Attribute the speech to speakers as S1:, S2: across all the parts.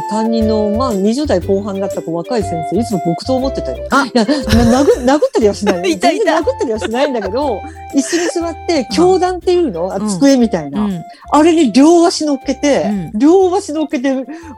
S1: 私の5年、6年の時の担任の、まあ、20代後半だった子、若い先生、いつも僕と思ってたよ。
S2: あ
S1: いや、な殴殴ったりはしない。
S2: いたい。た
S1: 殴ったりはしないんだけど、椅子に座って、教団っていうの、あ
S2: うん。
S1: 机みたいな、
S2: うん。
S1: あれに両足乗っけて、
S2: うん。
S1: 両足乗っけて、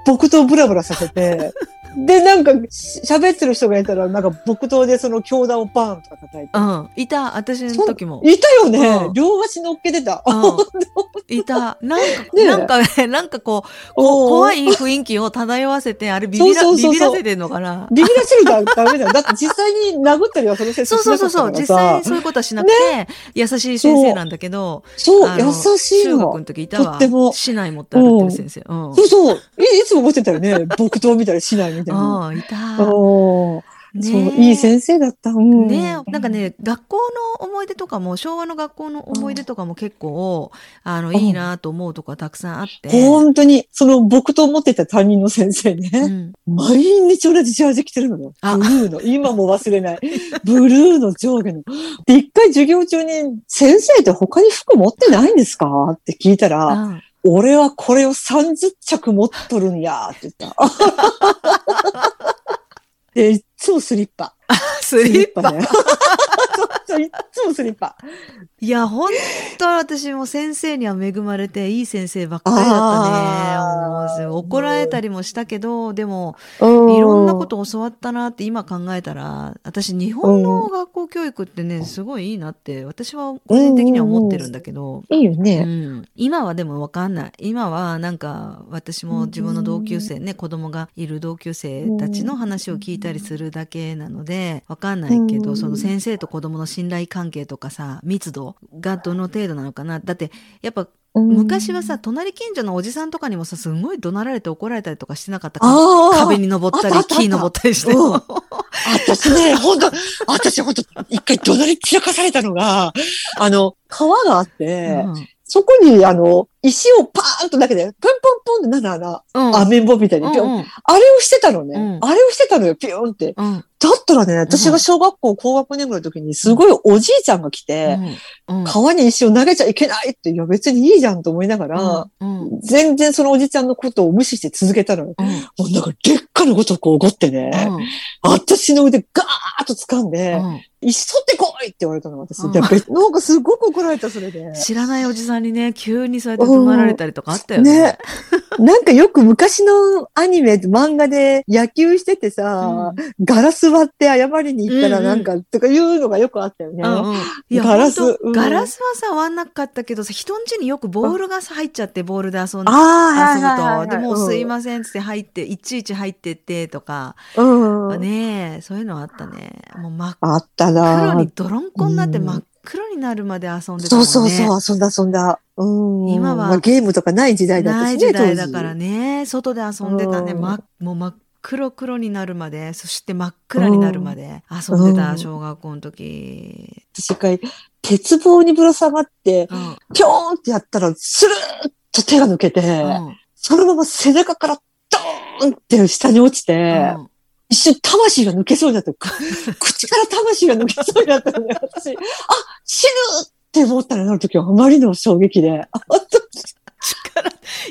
S1: 木刀ブラブラさせて、で、なんか、し喋ってる人がいたら、なんか木刀でその教団をバーンとか叩いて。
S2: うん。いた、私の時も。
S1: いたよね、
S2: うん
S1: 両足乗っけてた。
S2: うん、いた。なんか、
S1: ねえ
S2: なんかね、なんかこう、こ怖い雰囲気を漂わせて、あれビビら、
S1: そうそうそうそう
S2: ビビらせてんのかな？
S1: ビビらせるとダメだよ。だって実際に殴ったりはその先生
S2: そうそうそうそう。実際にそういうことはしなくて、優しい先生なんだけど、
S1: そう、
S2: あの
S1: 優しいの
S2: 中学の。時いたわ。
S1: とっても
S2: 市内持って歩いてる先生。うん。
S1: そうそう。いいつも思ってたよね。木刀見たりしないみたいな。
S2: うん、いた。
S1: そう。そう、
S2: ね
S1: いい先生だった。うん。
S2: ねなんかね、学校の思い出とかも、昭和の学校の思い出とかも結構、あの、
S1: ん
S2: いいなと思うとかたくさんあって。
S1: 本当に、その僕と思ってた担任の先生
S2: う
S1: ね。
S2: ん。
S1: 毎日同じジャージ着てるのよ。
S2: あ
S1: ブルーの。今も忘れない。ブルーの上下の。で、一回授業中に、先生って他に服持ってないんですか？って聞いたら、
S2: あ
S1: 俺はこれを30着持っとるんやって言った。で、いっつもスリッパ。
S2: スリッパ。
S1: ね。そうそういっつもスリッパ。
S2: いや、本当私も先生には恵まれて、いい先生ばっかりだったね。怒られたりもしたけど、でも、
S1: い
S2: いろんなこと教わったなって今考えたら、私日本の学校教育ってね、すごいいいなって、私は個人的には思ってるんだけど、う
S1: いいよね。
S2: ん、今はでもわかんない。今はなんか私も自分の同級生ね、子供がいる同級生たちの話を聞いたりするだけなので、わかんないけど、
S1: うん。
S2: その先生と子供の信頼関係とかさ、密度がどの程度なのかな。だって、やっぱ昔はさ、隣近所のおじさんとかにもさ、すんごい怒鳴られて怒られたりとかしてなかったか
S1: ああ。
S2: 壁に登ったり木登ったりして。
S1: うん。私ね、ほんと、私ほんと、一回怒鳴り散らかされたのが、あの、川があって、
S2: うん。
S1: そこに、あの、石をパーンとだけで、ポンポンポンってなんだろう
S2: うん。
S1: な、アメンボみたいに
S2: うんうん。
S1: あれをしてたのね。
S2: うん。
S1: あれをしてたのよ、ピョンって。
S2: うん
S1: だったらね、私が小学校高学年ぐらいの時に、すごいおじいちゃんが来て、
S2: うん
S1: 川に石を投げちゃいけないって、いや別にいいじゃんと思いながら、
S2: うんうん
S1: 全然そのおじちゃんのことを無視して続けたのよ。
S2: うん
S1: もうなんか、でっかのごとく怒ってね、私の腕ガーッと掴んで、
S2: うん
S1: 石取ってこいって言われたの、私。
S2: うん
S1: なんかすごく怒られた、それで。
S2: 知らないおじさんにね、急にそうやって怒鳴られたりとかあったよね。
S1: ね。なんかよく昔のアニメ、漫画で野球しててさ、ガラス割って謝りに行ったら
S2: うんうん
S1: なんか、とかいうのがよくあったよね。
S2: うんうん
S1: ガラスうん
S2: ガラスはさ、割んなかったけどさ、人ん家によくボールがさ入っちゃって、ボールで遊んで。
S1: ああ、
S2: 遊ぶと。でもうすい
S1: ま
S2: ませんっつって入って、いちいち入ってってとか。
S1: うん。
S2: ねえ、そういうのあったね。もう真っ
S1: あった
S2: 黒
S1: な
S2: に泥んこになって
S1: うん
S2: 真っ黒になるまで遊んでたも
S1: そう
S2: んね。
S1: そうそう、遊んだ遊んだ。うん。
S2: 今は
S1: まあ、ゲームとかない時代だった
S2: ない
S1: しね、
S2: 時代だからね、外で遊んでたね。
S1: うん
S2: ま、もう真っ黒黒になるまで、そして真っ暗になるまで遊んでた、
S1: うん
S2: 小学校の時。
S1: 私一回、鉄棒にぶら下がって、
S2: うん。
S1: ぴょーんってやったら、スルーッと手が抜けて、
S2: うん
S1: そのまま背中からドーンって下に落ちて、
S2: うん
S1: 一瞬魂が抜けそうになった。く口から魂が抜けそうになったのね、私。あ、死ぬって思ったらなる時はあまりの衝撃で、あ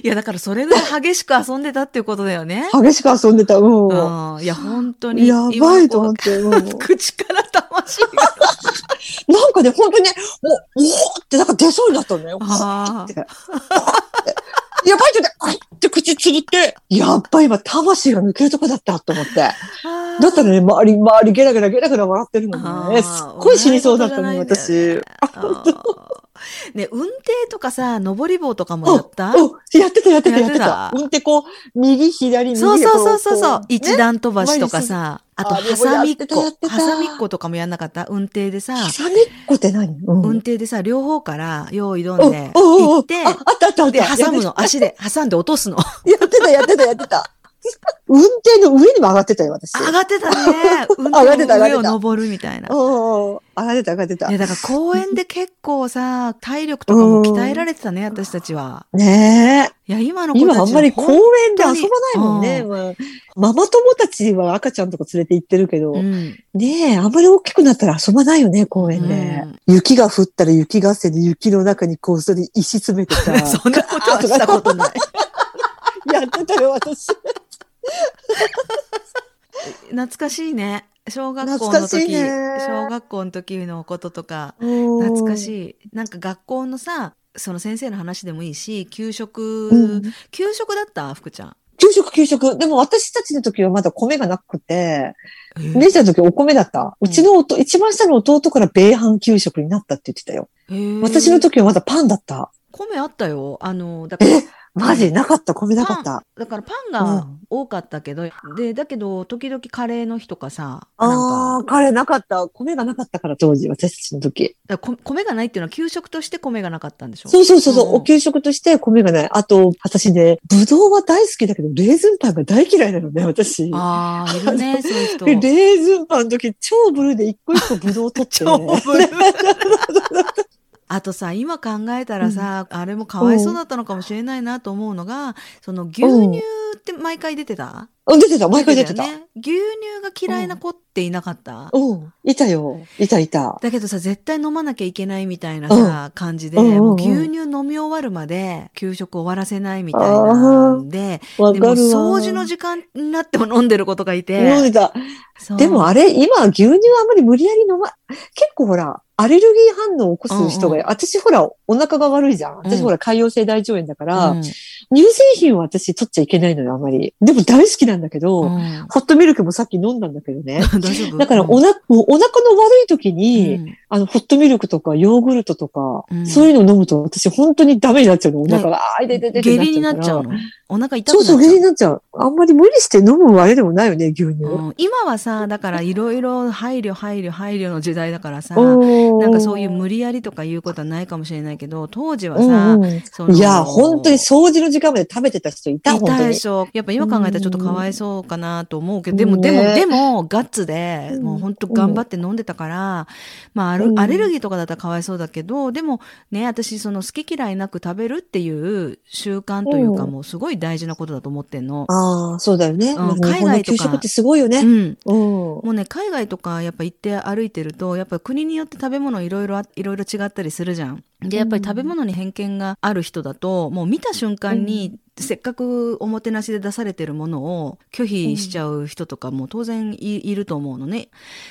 S2: いや、だからそれぐらい激しく遊んでたっていうことだよね。
S1: 激しく遊んでた。うん。
S2: うん。いや、本当に。
S1: やばいと思って。うん
S2: 今口から魂が。
S1: なんかね、本当にね、お、おーってなんか出そうになったのね。
S2: あ
S1: って。やばいとね、あいって口つぶって、やっばい今魂が抜けるとこだったと思って。だ
S2: あ。
S1: ったらね、周り、周りゲラゲラゲラゲラ笑ってるのね。
S2: あー
S1: すっごい死にそうだったね、私。
S2: ね運転とかさ、登り棒とかもやった？
S1: やってた、やってた、やって
S2: や
S1: た
S2: って。た。
S1: うんってこう、右、左、右で
S2: そうそうそうそう
S1: こ
S2: そう。一
S1: ね
S2: 段飛ばしとかさ、あと、ハサミっこ。ハサミっことかもやんなかった？運転でさ、
S1: ハサミっこって何？うん。
S2: 運転でさ、両方から用意どんで行って。で、挟むの、
S1: や
S2: 足で挟んで落とすの。
S1: ってた、やってた、やってた。運転の上にも上がってたよ、私。
S2: 上がってたね。運
S1: 上がってた上がってた
S2: 転の上を登るみたいな。
S1: 上がってた、上がってた
S2: ね、。だから公園で結構さ、体力とかも鍛えられてたね、私たちは。
S1: ねえ。
S2: いや、今の子たち
S1: 今あんまり公
S2: ほ
S1: 園で遊ばないもんね。
S2: う
S1: まあママ友たちは赤ちゃんとか連れて行ってるけど、
S2: うん。
S1: ねえ、あんまり大きくなったら遊ばないよね、公園で。雪が降ったら雪合戦で雪の中にこう、それ石詰めてさ。
S2: そんなことはしたことない。
S1: やってたよ、私。
S2: 懐かしいね。小学校の時、
S1: ね
S2: 小学校の時のこととか、懐
S1: 懐
S2: かしい。なんか学校のさ、その先生の話でもいいし、給食、
S1: うん
S2: 給食だった？福ちゃん。
S1: 給食、給食。でも私たちの時はまだ米がなくて、
S2: え
S1: 姉ちゃんの時お米だった。うちの弟、一番下の弟から米飯給食になったって言ってたよ。私の時はまだパンだった。
S2: 米あったよ。あの、だから、
S1: マジなかった、米なかった。
S2: だからパンが多かったけど、で、だけど、時々カレーの日とかさ、
S1: ああ、カレーなかった。米がなかったから当時、私たちの時。
S2: だ米がないっていうのは給食として米がなかったんでしょ？
S1: そうそうそうそう、
S2: うん
S1: お給食として米がない。あと、私ね、ぶどうは大好きだけど、レーズンパンが大嫌いなのね、私。
S2: ああ、いるね、そういう人。
S1: でレーズンパンの時、超ブルーで一個一個ぶどう取って。
S2: 超ブルー あとさ、今考えたらさ、あれもかわいそうだったのかもしれないなと思うのが、その牛乳って毎回出てた？
S1: うん出てた、毎回出てた。
S2: よね。牛乳が嫌いな子っていなかった、
S1: うん。いたよ。いたいた。
S2: だけどさ、絶対飲まなきゃいけないみたいなさ、感じで、
S1: うんうんうん
S2: もう牛乳飲み終わるまで給食終わらせないみたいなんで、
S1: わ
S2: でも。掃除の時間になっても飲んでる子とかい
S1: 飲ん
S2: て、
S1: でた。でもあれ、今牛乳あんまり無理やり飲ま、結構ほら、アレルギー反応を起こす人が、
S2: うんう
S1: 私ほら、お腹が悪いじゃん。私
S2: うん。
S1: ほら、潰瘍性大腸炎だから、
S2: うん
S1: 乳製品は私取っちゃいけないのよ、あまり。でも大好きなんだけど、
S2: うん。
S1: ホットミルクもさっき飲んだんだけどね。
S2: 大丈夫？
S1: だからおな、もうお腹の悪い時に、
S2: うん。
S1: あの、ホットミルクとかヨーグルトとか、
S2: うん。
S1: そういうの飲むと私本当にダメになっちゃうの。お腹が、あい痛い痛い
S2: 下痢になっちゃうの？お腹痛くなっちゃう？
S1: そうそう、下痢になっちゃう。あんまり無理して飲むあれでもないよね、牛乳。
S2: うん。今はさ、だからいろいろ配慮配慮配慮の時代だからさ、
S1: な
S2: なんかそういう無理やりとかいうことはないかもしれないけど、当時はさ、
S1: うんうん。いや、本当に掃除の時間まで食べてた人いた、
S2: いた
S1: 本当に。
S2: でしょ。やっぱ今考えたらちょっとかわいそうかなと思うけど、でも、
S1: ね
S2: でも、でも、ガッツで、
S1: うん
S2: もう本当頑張って飲んでたから、まあアレルギーとかだったらかわいそうだけど、でもね、私、その好き嫌いなく食べるっていう習慣というか、
S1: うん
S2: もうすごい大事なことだと思ってんの。
S1: ああ、そうだよね。
S2: 海外とか
S1: 給食ってすごいよね。
S2: うん。
S1: うん。
S2: もうね、海外とかやっぱ行って歩いてると、やっぱ国によって食べ物いろいろあ、いろいろ違ったりするじゃん。で、やっぱり食べ物に偏見がある人だと、もう見た瞬間に、せっかくおもてなしで出されてるものを拒否しちゃう人とかも当然いいると思うのね。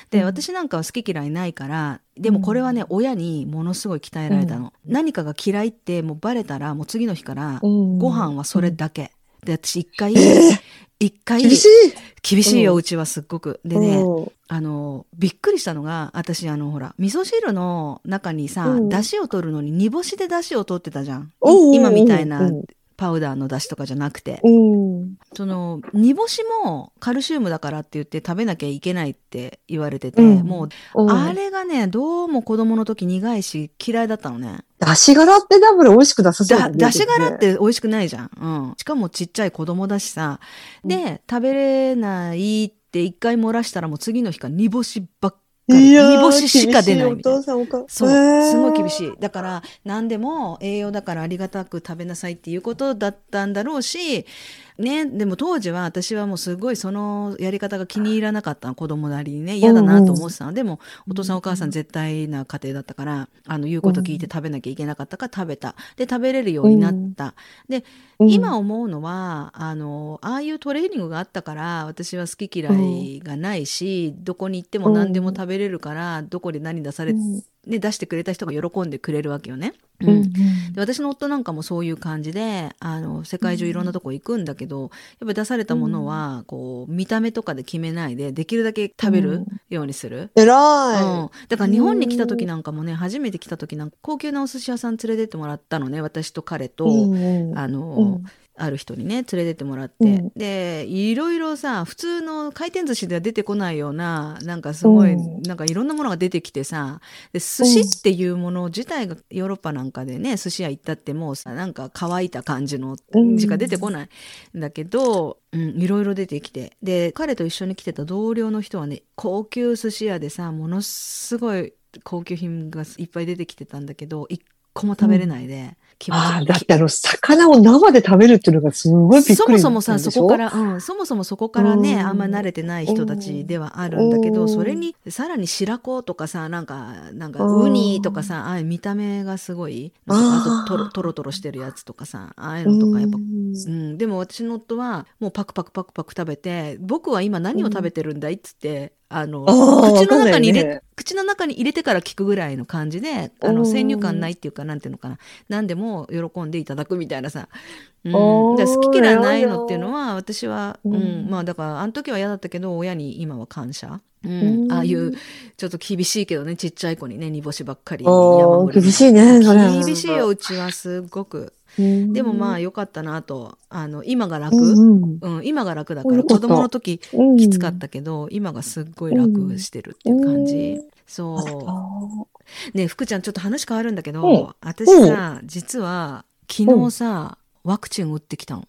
S2: で、
S1: うん
S2: 私なんかは好き嫌いないから、でもこれはね、親にものすごい鍛えられたの。何かが嫌いってもうバレたら、もう次の日から、
S1: うん
S2: ご飯はそれだけ。で、私一回、
S1: え
S2: 一回、
S1: 厳しい。
S2: 厳しいよ、
S1: う
S2: ちはすっごく。でね、
S1: うん
S2: あの、びっくりしたのが、私、あの、ほら、味噌汁の中にさ、
S1: うん
S2: 出汁を取るのに煮干しで出汁を取ってたじゃん。今みたいな
S1: うん
S2: パウダーの出汁とかじゃなくて。
S1: うん。
S2: その、煮干しもカルシウムだからって言って食べなきゃいけないって言われてて、
S1: うん
S2: もう、
S1: うん
S2: あれがね、どうも子供の時苦いし嫌いだったのね。
S1: 出し柄ってダブル美味しく出さそうだ。
S2: 出し柄って美味しくないじゃん。うん。しかもちっちゃい子供だしさ。で、食べれないって一回漏らしたらもう次の日から煮干しばっかり。
S1: いやー
S2: 煮干ししか出ないみたいな。
S1: 厳しお父さんお母
S2: そう、すごい厳しい。だから、何でも栄養だからありがたく食べなさいっていうことだったんだろうし、ね、でも当時は私はもうすごいそのやり方が気に入らなかったの、子供なりにね、嫌だなと思ってたの。でも、お父さんお母さん絶対な家庭だったから、あの、言うこと聞いて食べなきゃいけなかったから食べた。で、食べれるようになった。で、
S1: うん
S2: 今思うのは、あの、ああいうトレーニングがあったから、私は好き嫌いがないし、どこに行っても何でも食べれるから、どこで何出され、
S1: うん
S2: ね、出してくれた人が喜んでくれるわけよね。
S1: うん。うん。
S2: で私の夫なんかもそういう感じであの世界中いろんなとこ行くんだけど、やっぱり出されたものは、こう見た目とかで決めないでできるだけ食べるようにする。
S1: 偉
S2: うん。
S1: い。
S2: だから日本に来た時なんかもね初めて来た時なんか高級なお寿司屋さん連れてってもらったのね私と彼と、
S1: うん
S2: あの、
S1: うん
S2: ある人にね連れてってもらって、
S1: うん。
S2: でいろいろさ普通の回転寿司では出てこないようななんかすごい、
S1: うん。
S2: なんかいろんなものが出てきてさで寿司っていうもの自体がヨーロッパなんかでね寿司屋行ったってもうさなんか乾いた感じの
S1: うん
S2: しか出てこない。ん。だけど、うん、いろいろ出てきて。で彼と一緒に来てた同僚の人はね高級寿司屋でさものすごい高級品がいっぱい出てきてたんだけど一個も食べれないで、気持
S1: ああ、
S2: ち
S1: だってあの、魚を生で食べるっていうのがすごいびっ
S2: そ
S1: くり
S2: もそもさ、そこか
S1: ら。
S2: ら、うん、そもそもそこからね、
S1: うん。
S2: あんま慣れてない人たちではあるんだけど、
S1: うん。
S2: それに、さらに白子とかさ、なんか、なんか、
S1: うん。
S2: ウニとかさ、ああ見た目がすごい、
S1: あ
S2: とトロ、トロトロしてるやつとかさ、ああいうのとか、やっぱ、
S1: うん。
S2: うん、でも私の夫はもうパクパクパクパク食べて僕は今何を食べてるんだいっつって、あの口の中に入れ、
S1: ね。
S2: 口の中に入れてから聞くぐらいの感じであ
S1: うん
S2: の先入観ないっていうかなんていうのかな。何でも喜んでいただくみたいなさ、うん、
S1: おー
S2: だから好き嫌いないのっていうのは私は、う
S1: うん。
S2: んまあだからあの時は嫌だったけど親に今は感謝。うん。
S1: うん。
S2: ああいうちょっと厳しいけどねちっちゃい子にね煮干しばっかり
S1: 厳しいね。
S2: 厳しいようちは。すっごく。
S1: うん。
S2: でもまあ良かったなと。あの今が楽、
S1: うん
S2: うん、今が楽だから。子供の時
S1: うん、
S2: きつかったけど、今がすっごい楽してるっていう感じ。
S1: うん。
S2: そう。ね福ちゃんちょっと話変わるんだけど、
S1: うん。
S2: 私さ、実は昨日さ、ワクチン打ってきたの。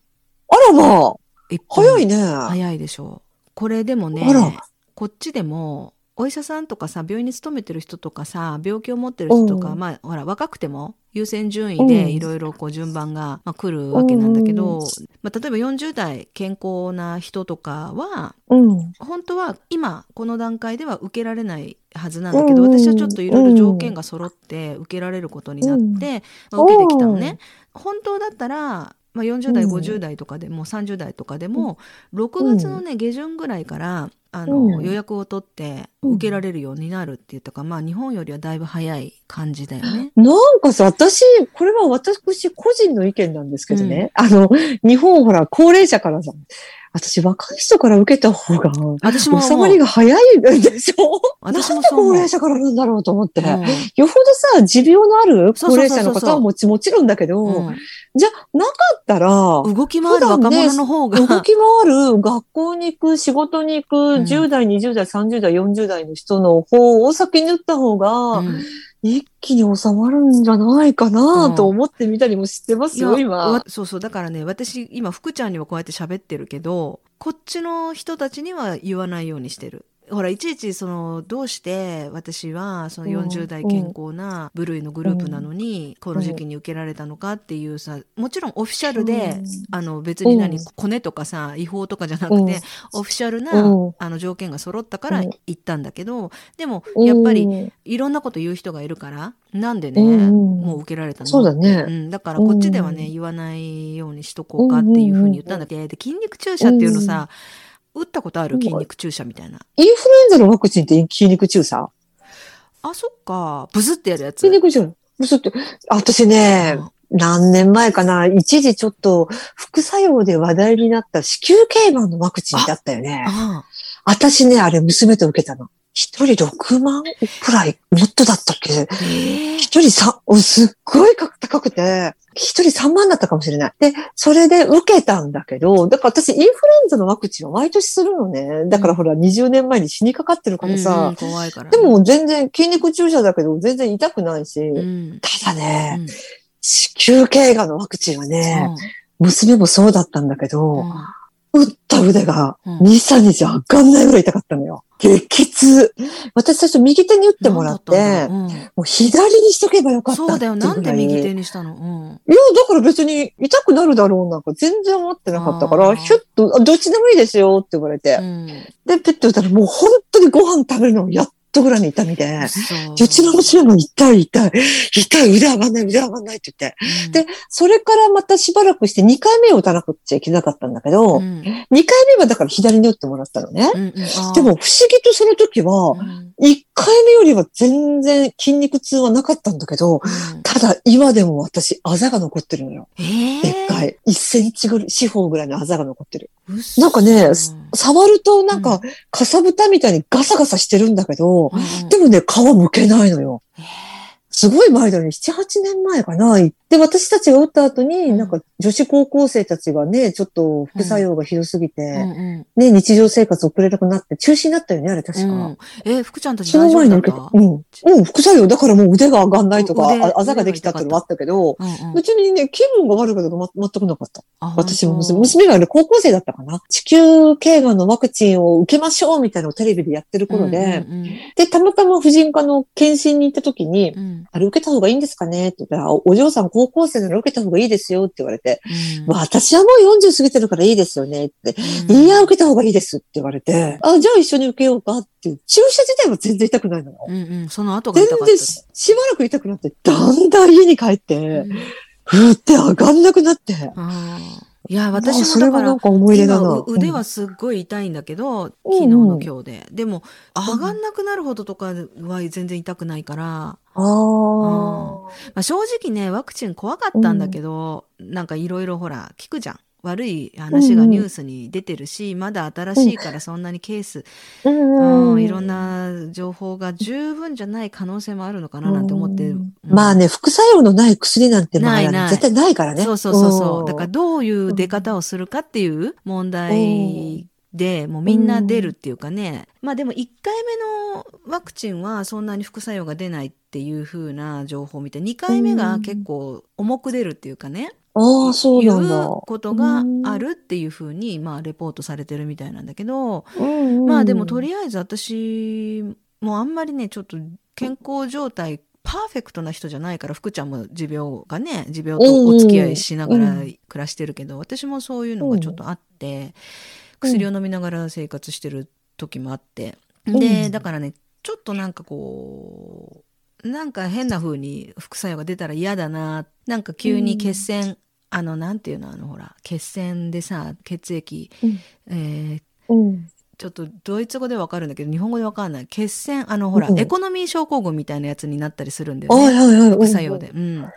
S1: あらま早いね。
S2: 早いでしょ。これでもねこっちでも、お医者さんとかさ、病院に勤めてる人とかさ、病気を持ってる人とか、
S1: うん。
S2: まあ、ほら、若くても、優先順位
S1: うん。
S2: でいろいろこう順番が、まあ、来るわけなんだけど、
S1: うん。
S2: まあ、例えば40代健康な人とかは、
S1: うん。
S2: 本当は今この段階では受けられないはずなんだけど、
S1: うん。
S2: 私はちょっといろいろ条件が揃って受けられることになって、
S1: うん。
S2: まあ受けてきたのね。本当だったら、まあ、40代
S1: うん。
S2: 50代とかでも30代とかでも6月のね下旬ぐらいからあの、
S1: うん
S2: 予約を取って
S1: うん
S2: 受けられるようになるって言ったか、まあ日本よりはだいぶ早い感じだよね。
S1: なんかさ、私、これは私個人の意見なんですけどね。あの、日本ほら、高齢者からさ、私若い人から受けた方が、
S2: 私も
S1: 収まりが早いんでしょ？
S2: 私も
S1: なんで高
S2: そう思う
S1: 齢者からなんだろうと思って。
S2: うん。
S1: よほどさ、持病のある高齢者の方はもちもちろんだけど、
S2: うん。
S1: じゃなかったら、
S2: 動き回る若者の方が、
S1: 動き回る、学校に行く、仕事に行く、
S2: ん。
S1: 10代、20代、30代、40代の人の方を先に打った方が、
S2: うん
S1: 一気に収まるんじゃないか
S2: う
S1: なんと思ってみたりもしてますよ、
S2: いや
S1: 今
S2: わ。そうそうだからね私今福ちゃんにはこうやって喋ってるけどこっちの人たちには言わないようにしてる。ほらいちいちそのどうして私はその
S1: うん
S2: 40代健康な部類のグループなのにこの時期に受けられたのかっていうさもちろんオフィシャルで
S1: うん。
S2: あの別に何
S1: うん
S2: コネとかさ違法とかじゃなく
S1: うん。
S2: てオフィシャルな
S1: うん。
S2: あの条件が揃ったから
S1: うん。
S2: 行ったんだけどでもやっぱり
S1: うん
S2: いろんなこと言う人がいるからなんでね
S1: うん
S2: もう受けられたの？
S1: そうだね。
S2: うん、だからこっちではね、
S1: うん
S2: 言わないようにしとこうかっていうふうに言ったんだけど、で筋肉注射っていうのさ、打ったことある？
S1: うん
S2: 筋肉注射みたいな。
S1: インフルエンザのワクチンって筋肉注射？
S2: あ、そっか。ブズってやるやつ。
S1: 筋肉注射嘘って、私ね、何年前かな、一時ちょっと副作用で話題になった子宮頸がんのワクチンってあったよね。
S2: あ
S1: 私ね、あれ娘と受けたの。一人6万くらい、もっとだったっけ？一人さ、すっごい高くて、一人3万だったかもしれない。で、それで受けたんだけど、だから私インフルエンザのワクチンは毎年するのね。だからほら、20年前に死にかかってるから
S2: うんう
S1: さ
S2: ん、怖いから、
S1: で、も全然筋肉注射だけど全然痛くないし、
S2: うん。
S1: ただね、
S2: うん。
S1: 子宮頸がんのワクチンはね、娘もそうだったんだけど、打った腕が
S2: うん
S1: 2、3日上がんないぐらい痛かったのよ。激痛。私最初右手に打ってもらって、
S2: ううん
S1: もう左にしとけばよかった
S2: そうだよ。なんで右手にしたの？うん。
S1: いや、だから別に痛くなるだろうなんか全然思ってなかったから、ひゅっと、あどっちでもいいですよって言われて。
S2: うん。
S1: で、ペット打ったらもう本当にご飯食べるのやっとぐらいに痛みで。
S2: そう。
S1: うちの娘も痛い痛い、痛い、腕上がんない、腕上がんないって言って。
S2: うん
S1: で、それからまたしばらくして2回目を打たなくちゃいけなかったんだけど、
S2: うん
S1: 2回目はだから左に打ってもらったのね。
S2: うんうん
S1: でも不思議とその時は、
S2: うん
S1: 1回目よりは全然筋肉痛はなかったんだけど、
S2: うん
S1: ただ今でも私、あざが残ってるのよ。
S2: ええ
S1: でっかい。1センチぐらい、四方ぐらいのあざが残ってる。
S2: 嘘
S1: なんかね、
S2: うん
S1: 触るとなんか、かさぶたみたいにガサガサしてるんだけど、
S2: うん
S1: でもね、皮むけないのよ。
S2: え
S1: すごい前だね。7、8年前かな。で、私たちが打った後に、なんか女子高校生たちがね、ちょっと副作用がひどすぎて、
S2: ーうんうん。
S1: ね、日常生活送れなくなって、中止になったよね、あれ確か。
S2: うん、え、福ちゃんたち
S1: その
S2: 大丈
S1: 前に受け、
S2: 夫だった
S1: うん。うん、副作用。だからもう腕が上がんないとか、
S2: 腕
S1: ああざができたっていうのはあったけど、
S2: うんうん。
S1: 別にね、気分が悪いことがま全くなかった。
S2: あ
S1: 私も娘、
S2: 本
S1: 娘がね、高校生だったかな？子宮頸がんのワクチンを受けましょうみたいなのをテレビでやってる
S2: 当
S1: 頃で、
S2: うんうん
S1: で、たまたま婦人科の検診に行った時に、
S2: うん。
S1: あれ受けた方がいいんですかね？って言ったら、お嬢さん高高校生なら受けた方がいいですよって言われて、
S2: うん
S1: まあ私はもう40過ぎてるからいいですよねって。
S2: うん
S1: いや、受けた方がいいですって言われて、あ、じゃあ一緒に受けようかって。注射自体は全然痛くないのよ。
S2: うんうん、その後が
S1: 全
S2: 痛かった
S1: 然ししばらく痛くなって、だんだん家に帰って、
S2: うん
S1: ふーって上がんなくなって。
S2: あーいや、
S1: まあ
S2: 私もだから
S1: か思い出だな。
S2: 今う腕
S1: うん
S2: はすっごい痛いんだけど、
S1: うん
S2: 昨日の今日で。でも、上がんなくなるほどとかは全然痛くないから、
S1: ああ。
S2: まあ、正直ね、ワクチン怖かったんだけど、なんかいろいろほら、聞くじゃん。悪い話がニュースに出てるし、まだ新しいからそんなにケース、
S1: うん
S2: うんいろんな情報が十分じゃない可能性もあるのかななんて思って。
S1: うん
S2: うん
S1: まあね、副作用のない薬なんてまあ
S2: ないない
S1: 絶対ないからね。
S2: そうそうそうそう。
S1: ん
S2: だからどういう出方をするかっていう問題で、もうみんな出るっていうかね。まあでも1回目のワクチンはそんなに副作用が出ないっていう風な情報を見て、2回目が結構重く出るっていうかね。
S1: ああ、そうなんだ。
S2: いうことがあるっていう風に、まあレポートされてるみたいなんだけど、
S1: うんうん
S2: まあでもとりあえず私もあんまりね、ちょっと健康状態パーフェクトな人じゃないから、福ちゃんも持病がね、持病とお付き合いしながら
S1: うん
S2: 暮らしてるけど、私もそういうのがちょっとあって、薬を飲みながら生活してる時もあって。で、
S1: うん。
S2: だからね、ちょっとなんかこう、なんか変な風に副作用が出たら嫌だな。なんか急に血栓、あの、なんていうの、あの、ほら、血栓でさ、血液、
S1: うん
S2: えー
S1: うん
S2: ちょっとドイツ語でわかるんだけど、日本語でわかんない。血栓、あの、ほら、
S1: うん
S2: エコノミー症候群みたいなやつになったりするんだよね。副作用で。うん。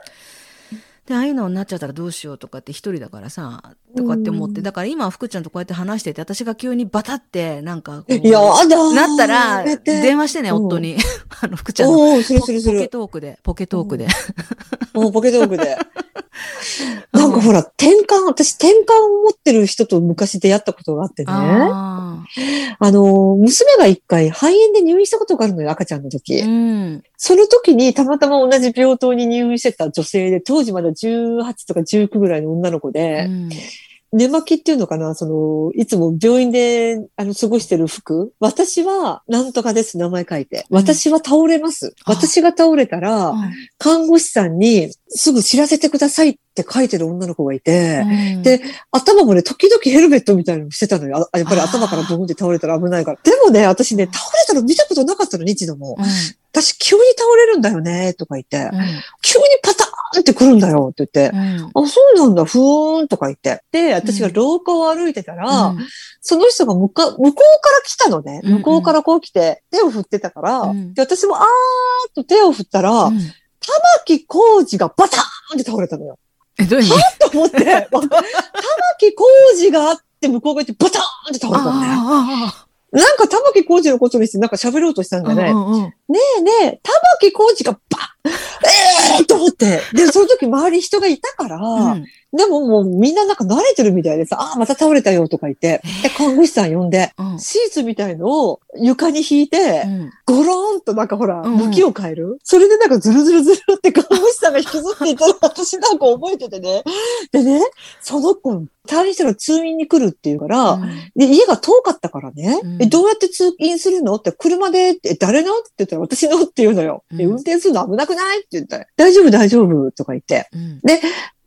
S2: で、ああいうのになっちゃったらどうしようとかって一人だからさ、とかって思って、
S1: うん
S2: だから今は福ちゃんとこうやって話してて、私が急にバタって、なんかこう、
S1: いやだ
S2: なったら、電話してね、
S1: うん
S2: 夫に。あの、福ちゃんの。
S1: おおするするす
S2: ポケ
S1: る。
S2: トークで、ポケトークで。
S1: もう ポケトークで。なんかほら、転換、私転換を持ってる人と昔出会ったことがあってね。あ
S2: あ
S1: の、娘が一回肺炎で入院したことがあるのよ、赤ちゃんの時。
S2: あ。うん。
S1: その時にたまたま同じ病棟に入院してた女性で、当時まだ18とか19ぐらいの女の子
S2: う
S1: で、
S2: ん。
S1: 寝巻きっていうのかなその、いつも病院で、あの、過ごしてる服私は、なんとかです、名前書いて。
S2: うん
S1: 私は倒れます。
S2: あ
S1: 私が倒れたら、
S2: うん
S1: 看護師さんに、すぐ知らせてくださいって書いてる女の子がいて、
S2: うん
S1: で頭もね、時々ヘルメットみたいなのしてたのよ。あやっぱり頭からボンって倒れたら危ないから。でもね、私ね、倒れたの見たことなかったの、日度も。私、急に倒れるんだよね、とか言って。
S2: うん。
S1: 急にパターンって来るんだよ、って言って。
S2: うん。
S1: あ、そうなんだ、ふーんとか言って。で、私が廊下を歩いてたら、
S2: うん
S1: その人が向か向こうから来たのね。向こうからこう来て、手を振ってたから、
S2: うん
S1: で私もあーっと手を振ったら、
S2: うん
S1: 玉木浩二がバターンって倒れたのよ。
S2: え、どういう意味？
S1: と思って、玉木浩二があって向こうが行ってバターンって倒れたのね。
S2: あ
S1: なんか玉木浩二のことにしてなんか喋ろうとしたん
S2: あ、
S1: だね。
S2: うんうんうん
S1: ねえねえ、玉木浩二がバッええー、と思って。で、その時周りに人がいたから、
S2: うん。
S1: でももうみんななんか慣れてるみたいでさ、ああ、また倒れたよとか言って、で、看護師さん呼んで、
S2: うん。
S1: シーツみたいのを床に引いて、
S2: うん。
S1: ゴローンとなんかほら、
S2: うんうん。
S1: 向きを変える、それでなんかズルズルズルって看護師さんが引きずっていたら私なんか覚えててね。でね、その子、退院したら通院に来るって言うから、で、家が遠かったからね、
S2: うん。
S1: え、どうやって通院するの？って、車でって、え誰の？って言ったら私のって言うのよ。で、
S2: うん。
S1: 運転するの危なくない？って言ったら、大丈夫大丈夫とか言って。
S2: うん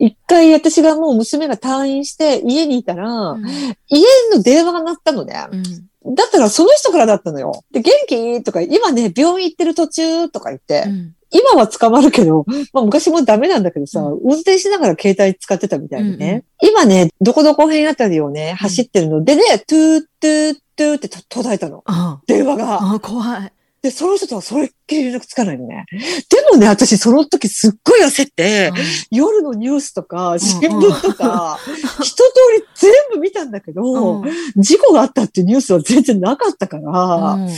S1: 一回私がもう娘が退院して家にいたら、
S2: うん
S1: 家の電話が鳴ったのね。
S2: うん
S1: だったらその人からだったのよ。で、元気？とか、今ね、病院行ってる途中とか言って、
S2: うん
S1: 今は捕まるけど、まあ昔もダメなんだけどさ、
S2: う
S1: 運転しながら携帯使ってたみたいにね。今ね、どこどこ辺あたりをね、走ってるのでね、トゥートゥートゥーってと途絶えたの。
S2: あ
S1: 電話が。
S2: あ、怖い。
S1: で、その人とはそれっきり連絡つかないのね。でもね、私その時すっごい焦って、夜のニュースとか、新聞とか、一通り全部見たんだけど、
S2: うん。
S1: 事故があったっていうニュースは全然なかったから、
S2: うん。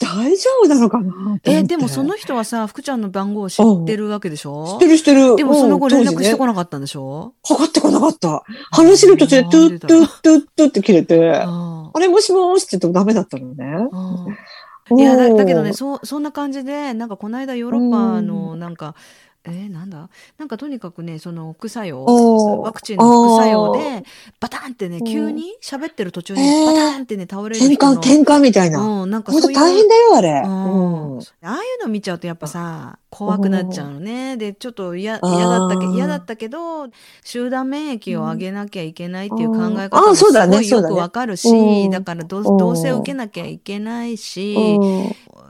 S1: 大丈夫なのかな
S2: え、でもその人はさ、福ちゃんの番号を知ってるわけでしょ？
S1: 知ってる知ってる。
S2: でもその後連絡して
S1: ね、
S2: こなかったんでしょ？
S1: かかってこなかった。話の途中でトゥットゥットゥットゥって切れて、あ
S2: あ
S1: れもしもーしって言ってもダメだったのね。
S2: あいやだ、だけどね、
S1: うん
S2: そう、そんな感じで、なんかこの間ヨーロッパのなんか、えーなんだ？なんかとにかくね、その副作用、ワクチンの副作用で、バタンってね、
S1: うん
S2: 急に喋ってる途中にバタンってね、倒れる
S1: 転換、
S2: 人の。
S1: 転換みたいな。
S2: うん、なんかそういう。
S1: 大変だよ、あれ。
S2: うん。
S1: うん。
S2: ああいうの見ちゃうとやっぱさ怖くなっちゃうのね。でちょっと嫌だったけ嫌だったけど集団免疫を上げなきゃいけないっていう考え
S1: うん
S2: 方もす
S1: あーそうだね
S2: ごいよくわかるし、
S1: うん。
S2: だからどどうせ受けなきゃいけないし、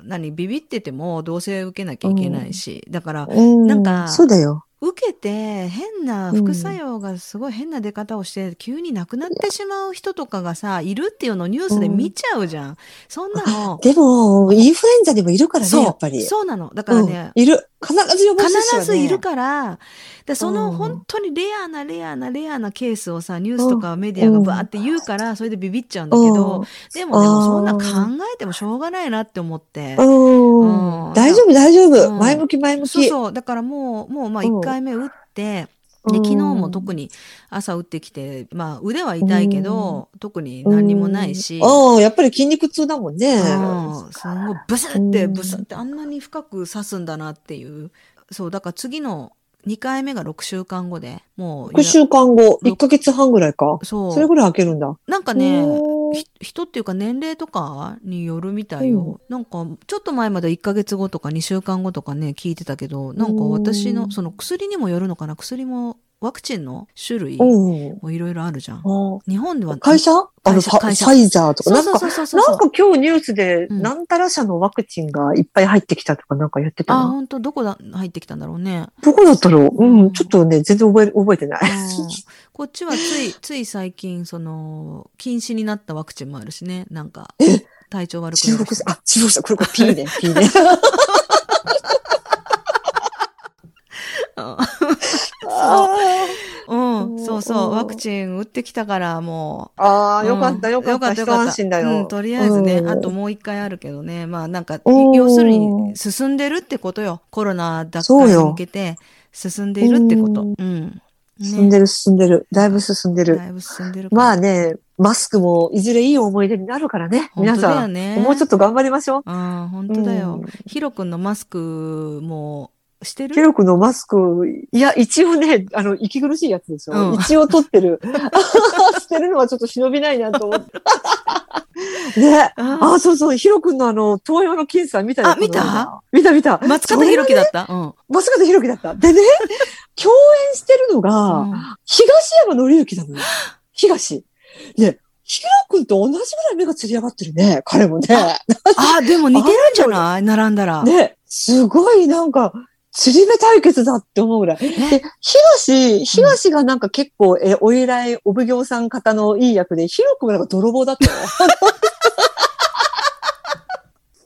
S2: 何ビビっててもどうせ受けなきゃいけないし、だから
S1: うん
S2: なんか
S1: そうだよ。
S2: 受けて変な副作用がすごい変な出方をして、急に亡くなってしまう人とかがさいるっていうのをニュースで見ちゃうじゃん。そんなの
S1: でも、インフルエンザでもいるからね、やっぱり。
S2: そうなの。だからね、
S1: うん。いる。必ず予防接種はね。
S2: 必ずいるから、でその
S1: うん。
S2: 本当にレアなレアなレアなケースをさニュースとかメディアがバーって言うから、それでビビっちゃうんだけど、
S1: うん。
S2: でもでもそんな考えてもしょうがないなって思って。
S1: うん。
S2: うん。
S1: 大丈夫、大丈夫。
S2: うん。
S1: 前向き、前向き。
S2: そうそう。だからもうもうまあ
S1: うん。
S2: 1回目打って、
S1: うん
S2: で昨日も特に朝打ってきて、まあ、腕は痛いけど、特に何にもないし、
S1: うん。ああ、やっぱり筋肉痛だもんね。
S2: うん、すんごいブスって
S1: うん
S2: ブスってあんなに深く刺すんだなっていう。そうだから次の2回目が6週間後でもう
S1: 6週間後、
S2: ろ
S1: 1ヶ月半ぐらいか。
S2: そう。
S1: それぐらい開けるんだ。
S2: なんかね人っていうか年齢とかによるみたいよ、なんかちょっと前まで1ヶ月後とか2週間後とかね聞いてたけどなんか私
S1: うん。
S2: のその薬にもよるのかな？薬もワクチンの種類
S1: う。ん。
S2: もいろいろあるじゃん。
S1: あ
S2: 日本では
S1: 会社？あの、
S2: 会社
S1: ファフ
S2: 会社。
S1: ァイザーとか？なんか、
S2: そうそうそう
S1: なんか今日ニュースで、
S2: うん。
S1: なんたら社のワクチンがいっぱい入ってきたとかなんか言ってたな。
S2: あ本当どこだ入ってきたんだろうね。
S1: どこだったろう？う
S2: うん
S1: ん、ちょっとね、全然覚え、覚えてない。
S2: うんこっちはつい つい最近その禁止になったワクチンもあるしね。なんか
S1: え？
S2: 体調悪くなる人
S1: 中国産、あ、中国産、これこれ P ね、P ね。あ
S2: う。ん、
S1: うん。
S2: そうそう、
S1: うん
S2: ワクチン打ってきたからも
S1: ーあー、
S2: う。
S1: よかった、よかった、一安心だよ。
S2: うん、とりあえずね、
S1: うん
S2: あともう一回あるけどね、まあなんか、
S1: うん
S2: 要するに進んでるってことよ。コロナ奪還に
S1: そうよ。
S2: 向けて進んでいるってこと。
S1: う
S2: うんん。
S1: 進んでる、進んでる。だいぶ進んでる。
S2: だいぶ進んでる
S1: まあね、マスクもいずれいい思い出になるからね。皆
S2: 本当だ
S1: さん。もうちょっと頑張りましょう。
S2: うん、本当だよ
S1: うん。
S2: ヒロ君のマスクもしてる？
S1: ケロクのマスク、いや、一応ね、あの、息苦しいやつでしょ。
S2: うん
S1: 一応取ってる。捨てるのはちょっと忍びないなと思って。ね。
S2: あ
S1: あ、そうそう、ヒロ君のあの、東洋の金さん見たよ
S2: あ見た？
S1: 見た見た。
S2: 松方弘樹だった？うん。
S1: 松方弘樹だった。でね、共演してるのが、
S2: うん
S1: 東山紀之なのよ。東。ね、ヒロ君と同じぐらい目がつり上がってるね、彼もね。
S2: あ、でも似てるんじゃない？並んだら。
S1: ね、すごいなんか、釣り目対決だって思うぐらい。
S2: え？
S1: で、東、東がなんか結構、え、お偉い、お奉行さん方のいい役で、ヒロ君がなんか泥棒だったよ。